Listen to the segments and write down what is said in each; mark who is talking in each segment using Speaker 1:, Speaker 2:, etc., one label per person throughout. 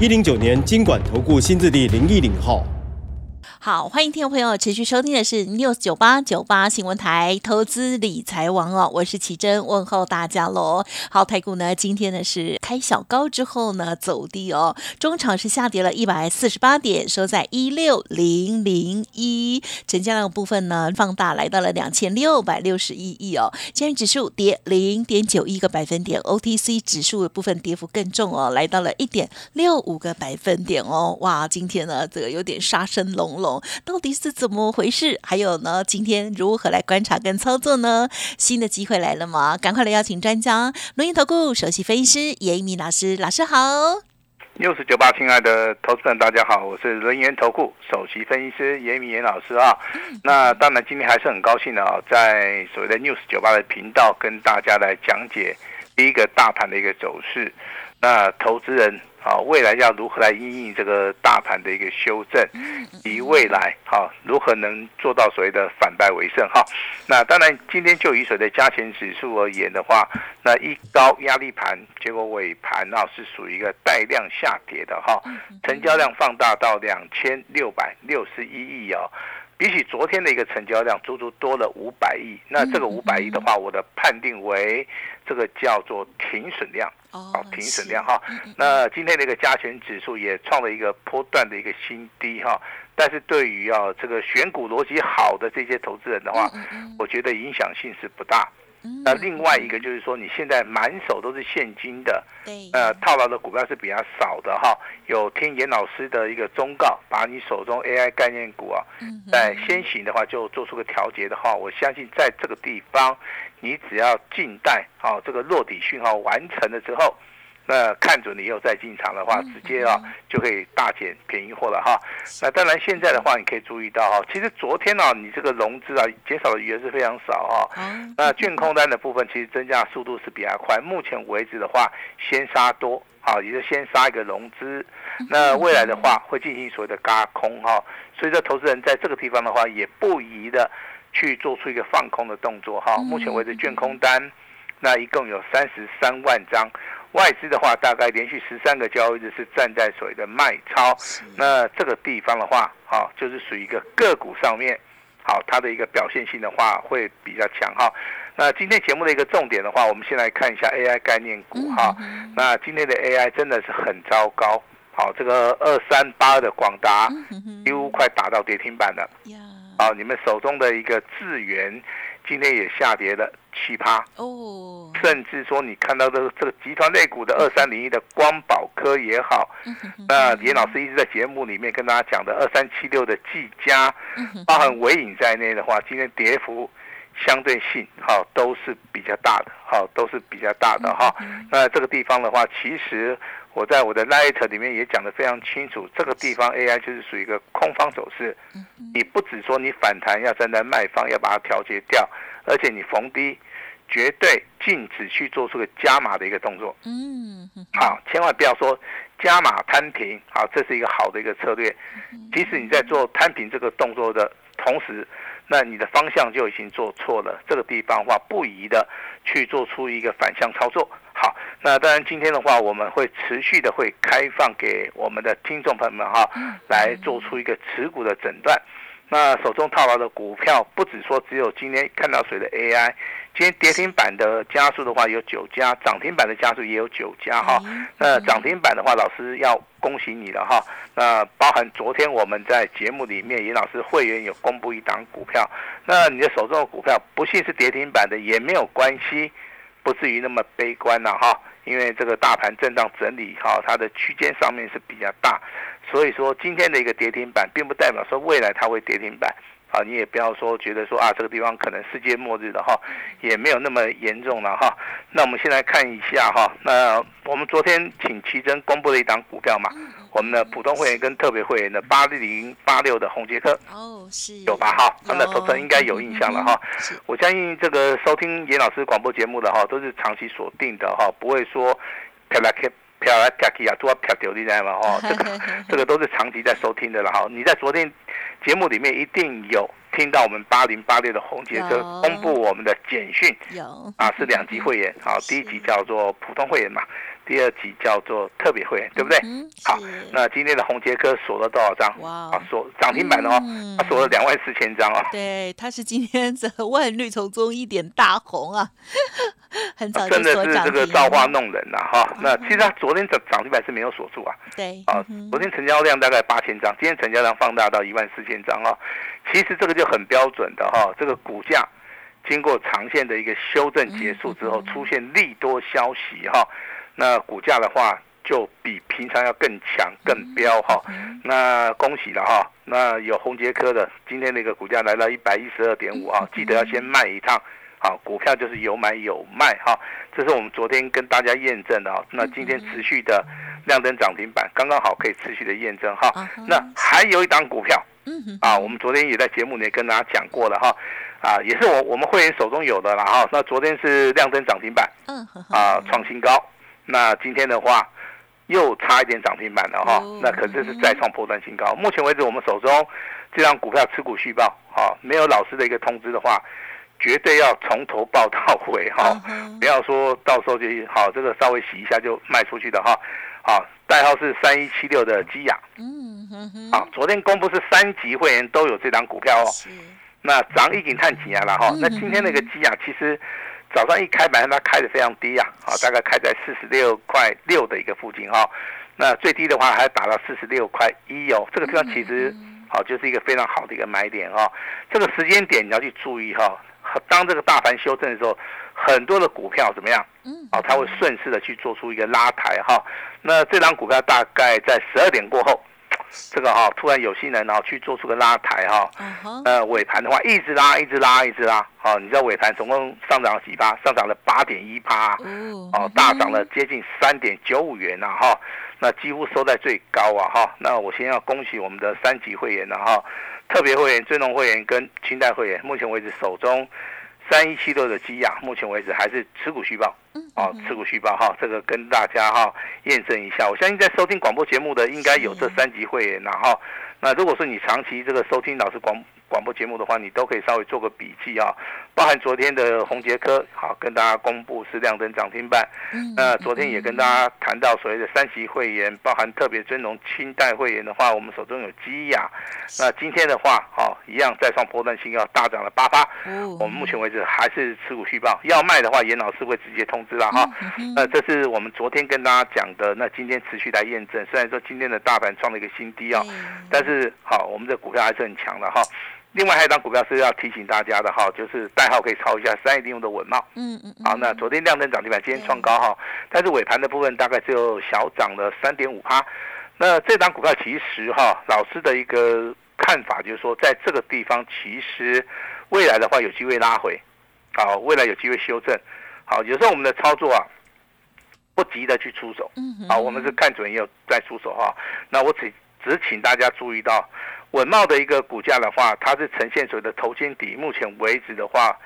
Speaker 1: 一零九年金管投顾新字第零一零号。
Speaker 2: 好，欢迎听众朋友持续收听的是 News 九八九八新闻台投资理财王哦，我是奇珍，问候大家喽。好，台股呢今天呢是开小高之后呢走低哦，中场是下跌了一百四十八点，收在一六零零一，成交量部分呢放大来到了两千六百六十一亿哦。今日指数跌零点九一个百分点，OTC 指数的部分跌幅更重哦，来到了一点六五个百分点哦。哇，今天呢这个有点杀声隆隆。到底是怎么回事？还有呢，今天如何来观察跟操作呢？新的机会来了吗？赶快来邀请专家，轮岩投顾首席分析师严一鸣老师，老师好。
Speaker 3: 六十九八，亲爱的投资人，大家好，我是轮研投顾首席分析师严明严老师啊。那当然，今天还是很高兴的啊，在所谓的 news 九八的频道跟大家来讲解第一个大盘的一个走势。那投资人。好，未来要如何来应应这个大盘的一个修正，以未来好如何能做到所谓的反败为胜哈？那当然，今天就以所谓的加权指数而言的话，那一高压力盘，结果尾盘啊是属于一个带量下跌的哈，成交量放大到两千六百六十一亿哦，比起昨天的一个成交量，足足多了五百亿。那这个五百亿的话，我的判定为这个叫做停损量。哦，停损量哈。那今天的一个加权指数也创了一个波段的一个新低哈。但是对于啊这个选股逻辑好的这些投资人的话，我觉得影响性是不大。那另外一个就是说，你现在满手都是现金的，呃，套牢的股票是比较少的哈。有听严老师的一个忠告，把你手中 AI 概念股啊，在先行的话就做出个调节的话，我相信在这个地方，你只要静待啊这个落底讯号完成了之后。那看准你又再进场的话，直接啊就可以大捡便宜货了哈。那当然现在的话，你可以注意到哈，其实昨天呢，你这个融资啊减少的余额是非常少哈。那券空单的部分其实增加速度是比较快。目前为止的话，先杀多，好，也就先杀一个融资。那未来的话会进行所谓的嘎空哈。所以说，投资人在这个地方的话，也不宜的去做出一个放空的动作哈。目前为止，券空单那一共有三十三万张。外资的话，大概连续十三个交易日是站在所谓的卖超，那这个地方的话，好，就是属于一个个股上面，好，它的一个表现性的话会比较强哈。那今天节目的一个重点的话，我们先来看一下 AI 概念股哈。那今天的 AI 真的是很糟糕，好，这个二三八的广达几乎快打到跌停板了，好，你们手中的一个智源。今天也下跌了七趴哦，甚至说你看到的这个集团类股的二三零一的光宝科也好，那严老师一直在节目里面跟大家讲的二三七六的技嘉，包含尾影在内的话，今天跌幅相对性好都是比较大的，好都是比较大的哈。那这个地方的话，其实。我在我的 Light 里面也讲得非常清楚，这个地方 AI 就是属于一个空方走势。你不只说你反弹要站在卖方，要把它调节掉，而且你逢低绝对禁止去做出个加码的一个动作。嗯，好，千万不要说加码摊平，好，这是一个好的一个策略。即使你在做摊平这个动作的同时，那你的方向就已经做错了。这个地方的话，不宜的去做出一个反向操作。好，那当然今天的话，我们会持续的会开放给我们的听众朋友们哈，来做出一个持股的诊断。那手中套牢的股票，不止说只有今天看到谁的 AI，今天跌停板的加速的话有九家，涨停板的加速也有九家哈。那涨停板的话，老师要恭喜你了哈。那包含昨天我们在节目里面，严老师会员有公布一档股票，那你的手中的股票不幸是跌停板的也没有关系。不至于那么悲观了哈，因为这个大盘震荡整理哈，它的区间上面是比较大，所以说今天的一个跌停板，并不代表说未来它会跌停板，啊，你也不要说觉得说啊，这个地方可能世界末日的哈，也没有那么严重了哈。那我们先来看一下哈，那我们昨天请奇珍公布了一档股票嘛，我们的普通会员跟特别会员的八零八六的红杰克
Speaker 2: 哦，是。
Speaker 3: 有吧？哈，那投资人应该有印象了哈。我相信这个收听严老师广播节目的哈，都是长期锁定的哈，不会说飘来飘飘来飘去啊，都要飘掉你知道吗？哈，这个 这个都是长期在收听的了哈。你在昨天。节目里面一定有听到我们八零八六的红杰哥公布我们的简讯，
Speaker 2: 有
Speaker 3: 啊是两级会员，好第一级叫做普通会员嘛，第二集叫做特别会员，对不对？好，那今天的红杰科锁了多少张？哇，啊锁涨停板哦，他锁了两万四千张哦。
Speaker 2: 对，他是今天这万绿丛中一点大红啊，很早
Speaker 3: 真的是这个造化弄人呐哈。那其实他昨天涨涨停板是没有锁住啊，
Speaker 2: 对，
Speaker 3: 啊昨天成交量大概八千张，今天成交量放大到一万四千张啊。其实这个就很标准的哈，这个股价经过长线的一个修正结束之后，出现利多消息哈，那股价的话就比平常要更强更飙哈。那恭喜了哈，那有红杰科的今天那个股价来到一百一十二点五啊，记得要先卖一趟，好，股票就是有买有卖哈，这是我们昨天跟大家验证的啊。那今天持续的亮灯涨停板，刚刚好可以持续的验证哈。那还有一档股票。嗯啊，我们昨天也在节目里跟大家讲过了哈，啊，也是我我们会员手中有的了哈。那昨天是亮灯涨停板，嗯，啊，创新高。那今天的话又差一点涨停板了哈。那可是是再创破断新高。目前为止，我们手中这张股票持股续报，哈，没有老师的一个通知的话，绝对要从头报到尾哈，不要说到时候就好这个稍微洗一下就卖出去的哈。好，代号是三一七六的基亚。嗯哼哼。好，昨天公布是三级会员都有这张股票哦。是。那涨已经探几啊了哈？那今天那个基亚其实早上一开盘它开的非常低啊，好，大概开在四十六块六的一个附近哈。那最低的话还打到四十六块一哦。这个地方其实好就是一个非常好的一个买点哈。这个时间点你要去注意哈。当这个大盘修正的时候，很多的股票怎么样？嗯，哦，它会顺势的去做出一个拉抬哈。那这张股票大概在十二点过后，这个哈突然有新人然后去做出个拉抬哈。呃，尾盘的话一直拉，一直拉，一直拉。哦，你知道尾盘总共上涨了几趴？上涨了八点一趴。哦，大涨了接近三点九五元呐哈。那几乎收在最高啊哈。那我先要恭喜我们的三级会员了哈。特别会员、尊龙会员跟清代会员，目前为止手中三一七六的基亚，目前为止还是持股虚报，哦，持股虚报哈，这个跟大家哈验证一下。我相信在收听广播节目的应该有这三级会员，然后那如果说你长期这个收听老师广。广播节目的话，你都可以稍微做个笔记啊，包含昨天的红杰科，好跟大家公布是亮灯涨停板。嗯那昨天也跟大家谈到所谓的三级会员，包含特别尊荣清代会员的话，我们手中有基亚。那今天的话，好一样再创波段新高，大涨了八八。我们目前为止还是持股续报，要卖的话，严老师会直接通知了哈。那这是我们昨天跟大家讲的，那今天持续来验证。虽然说今天的大盘创了一个新低啊，但是好，我们的股票还是很强的哈。另外还有一张股票是要提醒大家的哈，就是代号可以抄一下三一零用的稳茂。嗯嗯。好，那昨天亮灯涨停板，今天创高哈，但是尾盘的部分大概只有小涨了三点五趴。那这张股票其实哈，老师的一个看法就是说，在这个地方其实未来的话有机会拉回，好，未来有机会修正。好，有时候我们的操作啊，不急的去出手。嗯。好，我们是看准也有再出手哈。那我只只请大家注意到。稳茂的一个股价的话，它是呈现所谓的头肩底，目前为止的话，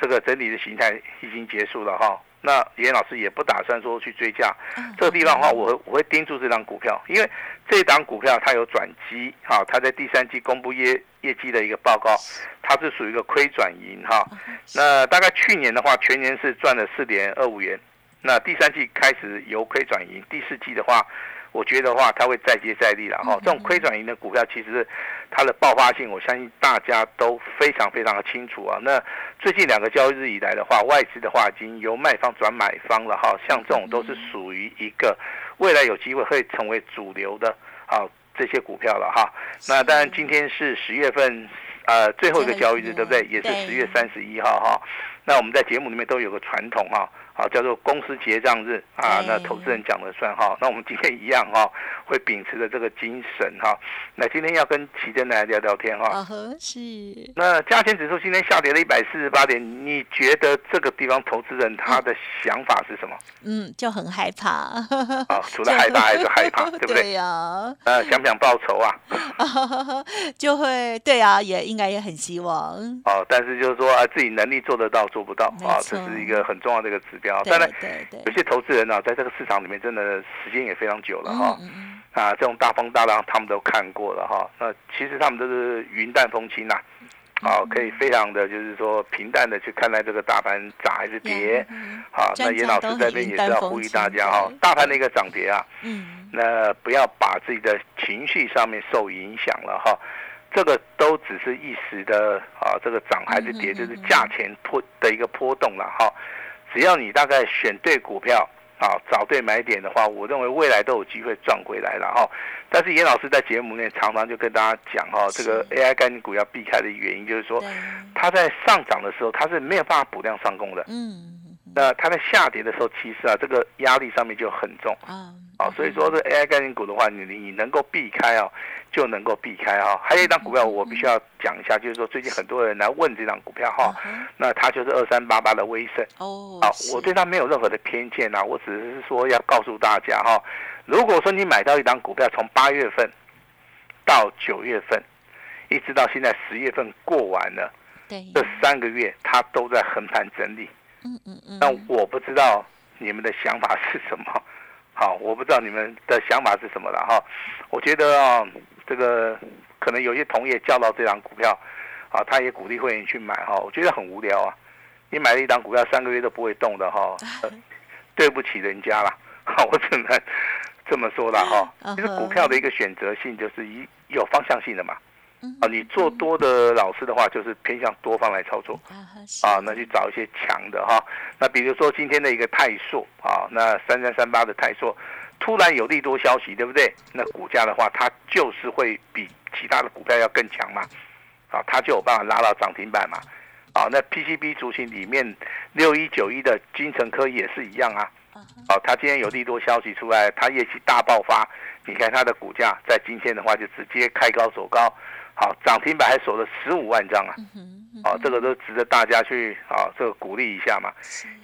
Speaker 3: 这个整理的形态已经结束了哈。那严老师也不打算说去追价，这个地方的话，我我会盯住这张股票，因为这档股票它有转机哈，它在第三季公布业业绩的一个报告，它是属于一个亏转盈哈。那大概去年的话，全年是赚了四点二五元，那第三季开始由亏转盈，第四季的话。我觉得话，它会再接再厉了哈。这种亏转盈的股票，其实它的爆发性，我相信大家都非常非常的清楚啊。那最近两个交易日以来的话，外资的话已经由卖方转买方了哈。像这种都是属于一个未来有机会会成为主流的啊这些股票了哈。那当然今天是十月份呃最后一个交易日，对不对？也是十月三十一号哈。那我们在节目里面都有个传统哈。好，叫做公司结账日啊，那投资人讲了算哈。那我们今天一样哈，会秉持着这个精神哈。那今天要跟奇珍来聊聊天哈。
Speaker 2: 是。
Speaker 3: 那加权指数今天下跌了一百四十八点，你觉得这个地方投资人他的想法是什么？
Speaker 2: 嗯，就很害怕。
Speaker 3: 啊，除了 害怕还是害怕，对不对？
Speaker 2: 对呀。
Speaker 3: 呃，想不想报仇啊？
Speaker 2: 就会对啊，也应该也很希望。
Speaker 3: 哦，但是就是说啊，自己能力做得到做不到啊，这是一个很重要的一个指。当然，有些投资人呢，在这个市场里面真的时间也非常久了哈。啊，这种大风大浪他们都看过了哈。那其实他们都是云淡风轻呐，啊，可以非常的就是说平淡的去看待这个大盘涨还是跌。好，那严老师这边也是要呼吁大家哈，大盘的一个涨跌啊，那不要把自己的情绪上面受影响了哈。这个都只是一时的啊，这个涨还是跌，就是价钱波的一个波动了哈。只要你大概选对股票啊，找对买点的话，我认为未来都有机会赚回来了哈。但是严老师在节目里面常常就跟大家讲哈，这个 AI 概念股要避开的原因就是说，它在上涨的时候它是没有办法补量上攻的。嗯。那它在下跌的时候，其实啊，这个压力上面就很重。啊。啊，所以说这 AI 概念股的话，你你能够避开啊，就能够避开啊。还有一张股票，我必须要讲一下，就是说最近很多人来问这张股票哈，那它就是二三八八的威盛。哦。啊，我对它没有任何的偏见啊，我只是说要告诉大家哈，如果说你买到一张股票，从八月份到九月份，一直到现在十月份过完了，
Speaker 2: 对，
Speaker 3: 这三个月它都在横盘整理。嗯嗯嗯。那我不知道你们的想法是什么。好，我不知道你们的想法是什么了哈。我觉得啊，这个可能有些同业叫到这张股票，啊，他也鼓励会员去买哈。我觉得很无聊啊，你买了一张股票三个月都不会动的哈，对不起人家了，我只能这么说了哈。其实股票的一个选择性就是一有方向性的嘛。啊，你做多的老师的话，就是偏向多方来操作啊，那去找一些强的哈。那比如说今天的一个泰硕啊，那三三三八的泰硕，突然有利多消息，对不对？那股价的话，它就是会比其他的股票要更强嘛，啊，它就有办法拉到涨停板嘛。啊，那 PCB 族群里面六一九一的金城科也是一样啊。哦，它今天有利多消息出来，它业绩大爆发，你看它的股价在今天的话就直接开高走高。好，涨停板还守了十五万张啊！哦，这个都值得大家去啊，这个鼓励一下嘛。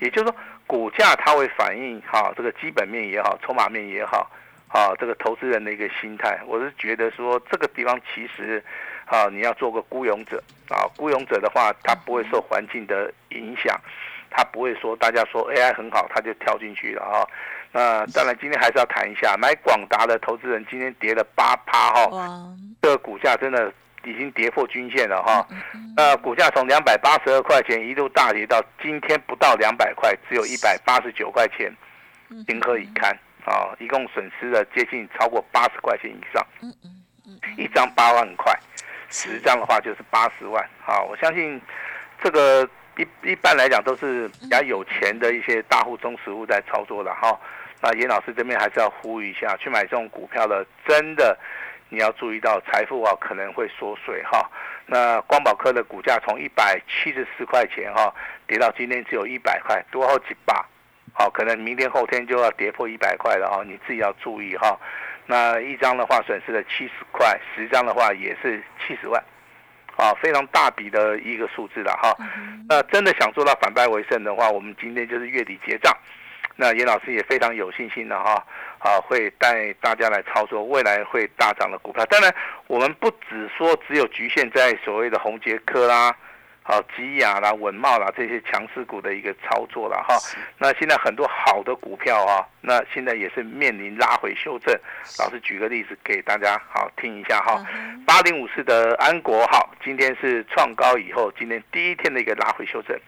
Speaker 3: 也就是说，股价它会反映哈，这个基本面也好，筹码面也好，啊，这个投资人的一个心态。我是觉得说，这个地方其实啊，你要做个孤勇者啊，孤勇者的话，他不会受环境的影响，他不会说大家说 AI 很好，他就跳进去了啊。那当然，今天还是要谈一下买广达的投资人，今天跌了八趴哈，这个股价真的已经跌破均线了哈。那股价从两百八十二块钱一路大跌到今天不到两百块，只有一百八十九块钱，情何以堪啊？一共损失了接近超过八十块钱以上。一张八万块，十张的话就是八十万。好，我相信这个一一般来讲都是比较有钱的一些大户中实户在操作的哈。那严老师这边还是要呼吁一下，去买这种股票的，真的你要注意到财富啊可能会缩水哈。那光宝科的股价从一百七十四块钱哈跌到今天只有一百块，多好几把，好，可能明天后天就要跌破一百块了哈，你自己要注意哈。那一张的话损失了七十块，十张的话也是七十万，啊，非常大笔的一个数字了哈。那真的想做到反败为胜的话，我们今天就是月底结账。那严老师也非常有信心的哈，啊，会带大家来操作未来会大涨的股票。当然，我们不只说只有局限在所谓的红杰科啦，好吉雅啦、文茂啦这些强势股的一个操作了哈。那现在很多好的股票啊，那现在也是面临拉回修正。老师举个例子给大家好听一下哈，八零五四的安国好，今天是创高以后，今天第一天的一个拉回修正。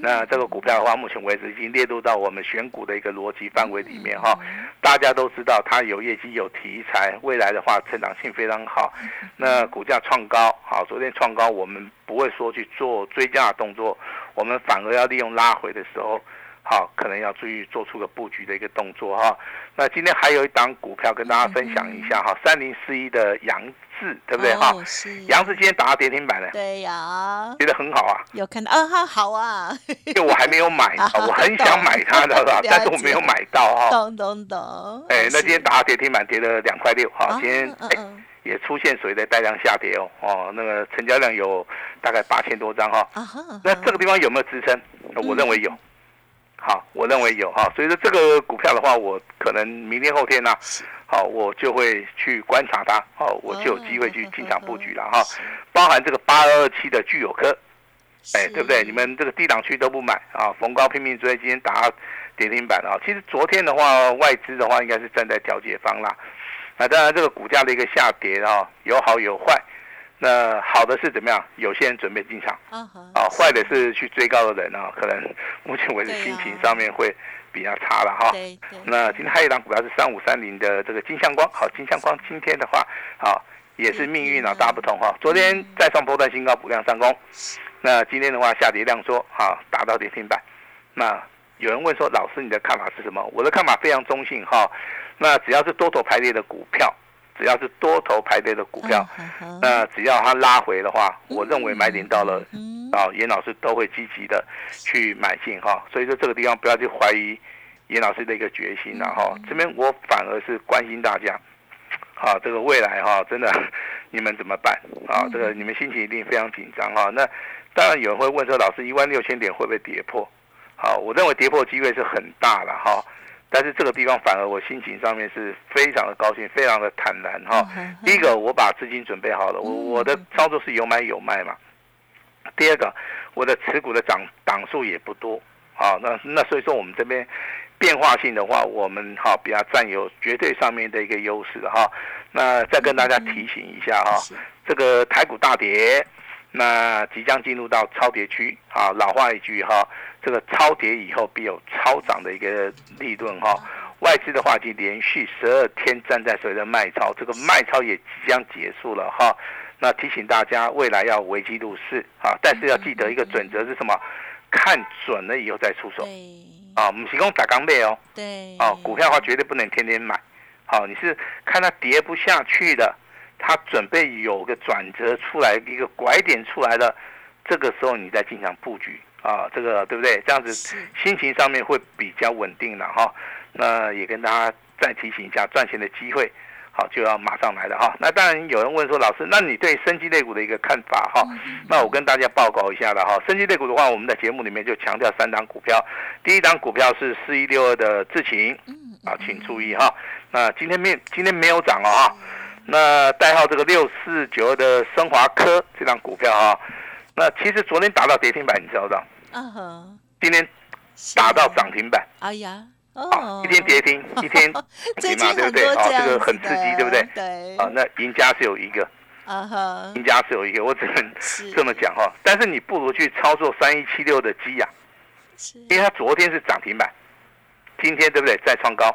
Speaker 3: 那这个股票的话，目前为止已经列入到我们选股的一个逻辑范围里面哈。大家都知道它有业绩、有题材，未来的话成长性非常好。那股价创高，好，昨天创高，我们不会说去做追加的动作，我们反而要利用拉回的时候，好，可能要注意做出个布局的一个动作哈。那今天还有一档股票跟大家分享一下哈，三零四一的杨志，对不对哈？杨志今天打到跌停板了，
Speaker 2: 对呀，
Speaker 3: 觉得很好啊。
Speaker 2: 有看到啊，哈，好啊。
Speaker 3: 因为我还没有买，我很想买它的，但是我没有买到哈。
Speaker 2: 懂懂懂。
Speaker 3: 哎，那今天打到跌停板，跌了两块六哈。今天哎。也出现所谓的带量下跌哦，哦，那个成交量有大概八千多张哈，那这个地方有没有支撑？我认为有，好，我认为有哈，所以说这个股票的话，我可能明天后天呢，好，我就会去观察它，好，我就有机会去进场布局了哈，包含这个八二二七的聚友科，哎，对不对？你们这个低档区都不买啊，逢高拼命追，今天打跌停板啊，其实昨天的话，外资的话应该是站在调节方啦。那当然，这个股价的一个下跌啊，有好有坏。那好的是怎么样？有些人准备进场，啊，坏的是去追高的人啊，可能目前为止心情上面会比较差了哈。那今天还有一档股票是三五三零的这个金相光，好，金相光今天的话，好，也是命运啊大不同哈。昨天再创波段新高，补量上攻。那今天的话下跌量缩，好，达到跌停板。那有人问说，老师你的看法是什么？我的看法非常中性哈。那只要是多头排列的股票，只要是多头排列的股票，那只要它拉回的话，我认为买点到了，啊，严老师都会积极的去买进哈。所以说这个地方不要去怀疑严老师的一个决心了哈。这边我反而是关心大家，好，这个未来哈，真的你们怎么办啊？这个你们心情一定非常紧张哈。那当然有人会问说，老师一万六千点会不会跌破？好，我认为跌破机会是很大的哈。但是这个地方反而我心情上面是非常的高兴，非常的坦然哈。第一个，我把资金准备好了，我我的操作是有买有卖嘛。第二个，我的持股的涨档数也不多，啊，那那所以说我们这边变化性的话，我们哈比较占有绝对上面的一个优势的哈。那再跟大家提醒一下哈，这个台股大跌。那即将进入到超跌区啊，老话一句哈，这个超跌以后必有超涨的一个利润哈。外资的话，已经连续十二天站在所谓的卖超，这个卖超也即将结束了哈。那提醒大家，未来要危机入市啊，但是要记得一个准则是什么？看准了以后再出手。啊，我们提供打钢背哦。
Speaker 2: 对。
Speaker 3: 哦，股票的话绝对不能天天买。好，你是看它跌不下去的。它准备有个转折出来，一个拐点出来了，这个时候你再进行布局啊，这个对不对？这样子心情上面会比较稳定了哈。那也跟大家再提醒一下，赚钱的机会好就要马上来了哈。那当然有人问说，老师，那你对生机类股的一个看法哈？那我跟大家报告一下了哈。生机类股的话，我们在节目里面就强调三档股票，第一档股票是四一六二的智勤，啊，请注意哈。那今天没今天没有涨了哈。那代号这个六四九二的升华科这张股票啊，那其实昨天打到跌停板，你知道不知道？嗯哼。今天打到涨停板。哎呀，哦，一天跌停，一天
Speaker 2: 停嘛，对不对？
Speaker 3: 啊，这个很刺激，对不对？
Speaker 2: 对。
Speaker 3: 啊，那赢家是有一个。啊哈。赢家是有一个，我只能这么讲哈。但是你不如去操作三一七六的鸡呀，因为它昨天是涨停板，今天对不对？再创高。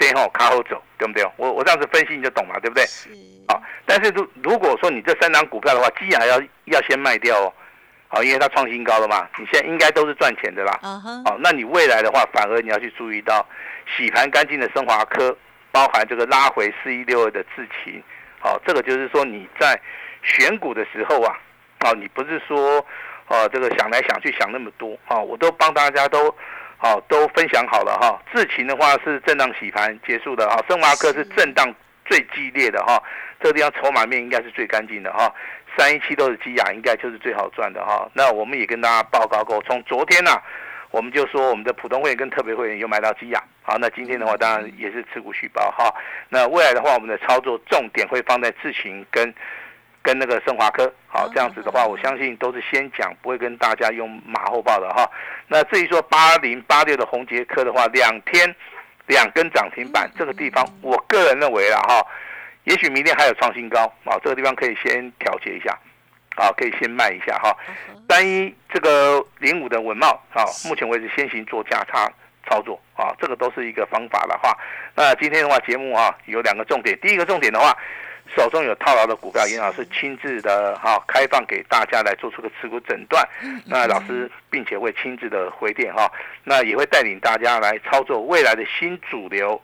Speaker 3: 先后卡后走，对不对？我我这样子分析你就懂了，对不对？是。好，但是如如果说你这三张股票的话，鸡还要要先卖掉哦，好，因为它创新高了嘛，你现在应该都是赚钱的啦。嗯哼。好，那你未来的话，反而你要去注意到洗盘干净的升华科，包含这个拉回四一六二的智勤。好，这个就是说你在选股的时候啊，哦，你不是说哦这个想来想去想那么多啊，我都帮大家都。好，都分享好了哈。智勤的话是震荡洗盘结束的哈，升华科是震荡最激烈的哈，这个地方筹码面应该是最干净的哈。三一七都是基亚，应该就是最好赚的哈。那我们也跟大家报告过，从昨天呢，我们就说我们的普通会员跟特别会员有买到基亚，好，那今天的话当然也是持股续报哈。那未来的话，我们的操作重点会放在智勤跟。跟那个升华科，好这样子的话，我相信都是先讲，不会跟大家用马后炮的哈。那至于说八零八六的红杰科的话，两天两根涨停板，这个地方我个人认为了哈，也许明天还有创新高啊，这个地方可以先调节一下，啊，可以先卖一下哈。单一这个零五的文茂啊，目前为止先行做价差操作啊，这个都是一个方法的话。那今天的话节目啊有两个重点，第一个重点的话。手中有套牢的股票，严老师亲自的哈开放给大家来做出个持股诊断。那老师并且会亲自的回电哈，那也会带领大家来操作未来的新主流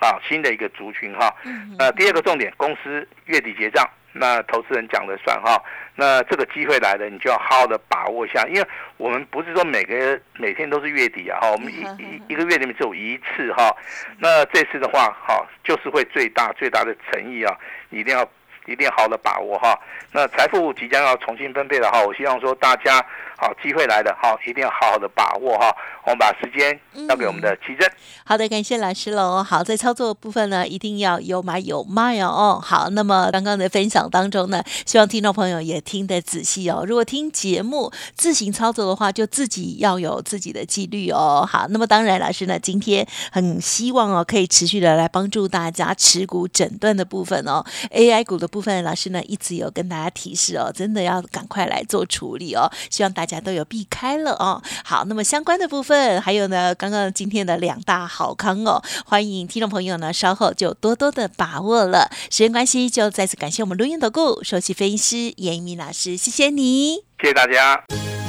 Speaker 3: 啊，新的一个族群哈。那第二个重点，公司月底结账。那投资人讲了算哈，那这个机会来了，你就要好好的把握一下，因为我们不是说每个每天都是月底啊，哈，我们一一一个月里面只有一次哈，那这次的话，哈，就是会最大最大的诚意啊，一定要一定要好的把握哈。那财富即将要重新分配了哈，我希望说大家。好，机会来的哈，一定要好好的把握哈。我们把时间交给我们的奇珍。
Speaker 2: 好的，感谢老师喽。好，在操作部分呢，一定要有买有卖哦。好，那么刚刚的分享当中呢，希望听众朋友也听得仔细哦。如果听节目自行操作的话，就自己要有自己的纪律哦。好，那么当然，老师呢今天很希望哦，可以持续的来帮助大家持股诊断的部分哦。AI 股的部分，老师呢一直有跟大家提示哦，真的要赶快来做处理哦。希望大家。都有避开了哦。好，那么相关的部分，还有呢，刚刚今天的两大好康哦，欢迎听众朋友呢稍后就多多的把握了。时间关系，就再次感谢我们录音的顾首席分析师严一鸣老师，谢谢你，
Speaker 3: 谢谢大家。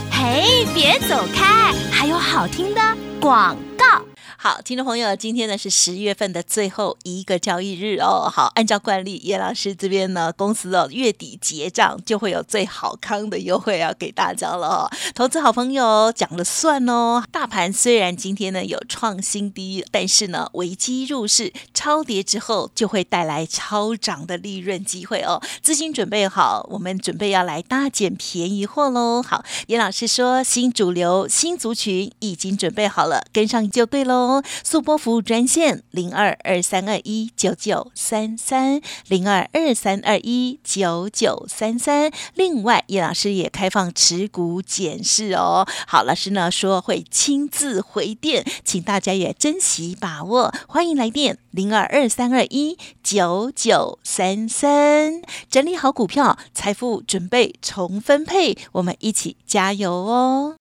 Speaker 4: 嘿，别走开，还有好听的广告。
Speaker 2: 好，听众朋友，今天呢是十月份的最后一个交易日哦。好，按照惯例，叶老师这边呢，公司哦月底结账就会有最好康的优惠要给大家了哦。投资好朋友讲了算哦。大盘虽然今天呢有创新低，但是呢危机入市，超跌之后就会带来超涨的利润机会哦。资金准备好，我们准备要来大捡便宜货喽。好，叶老师说新主流新族群已经准备好了，跟上就对喽。速播服务专线零二二三二一九九三三零二二三二一九九三三。另外，叶老师也开放持股检视哦。好，老师呢说会亲自回电，请大家也珍惜把握。欢迎来电零二二三二一九九三三。整理好股票，财富准备重分配，我们一起加油哦。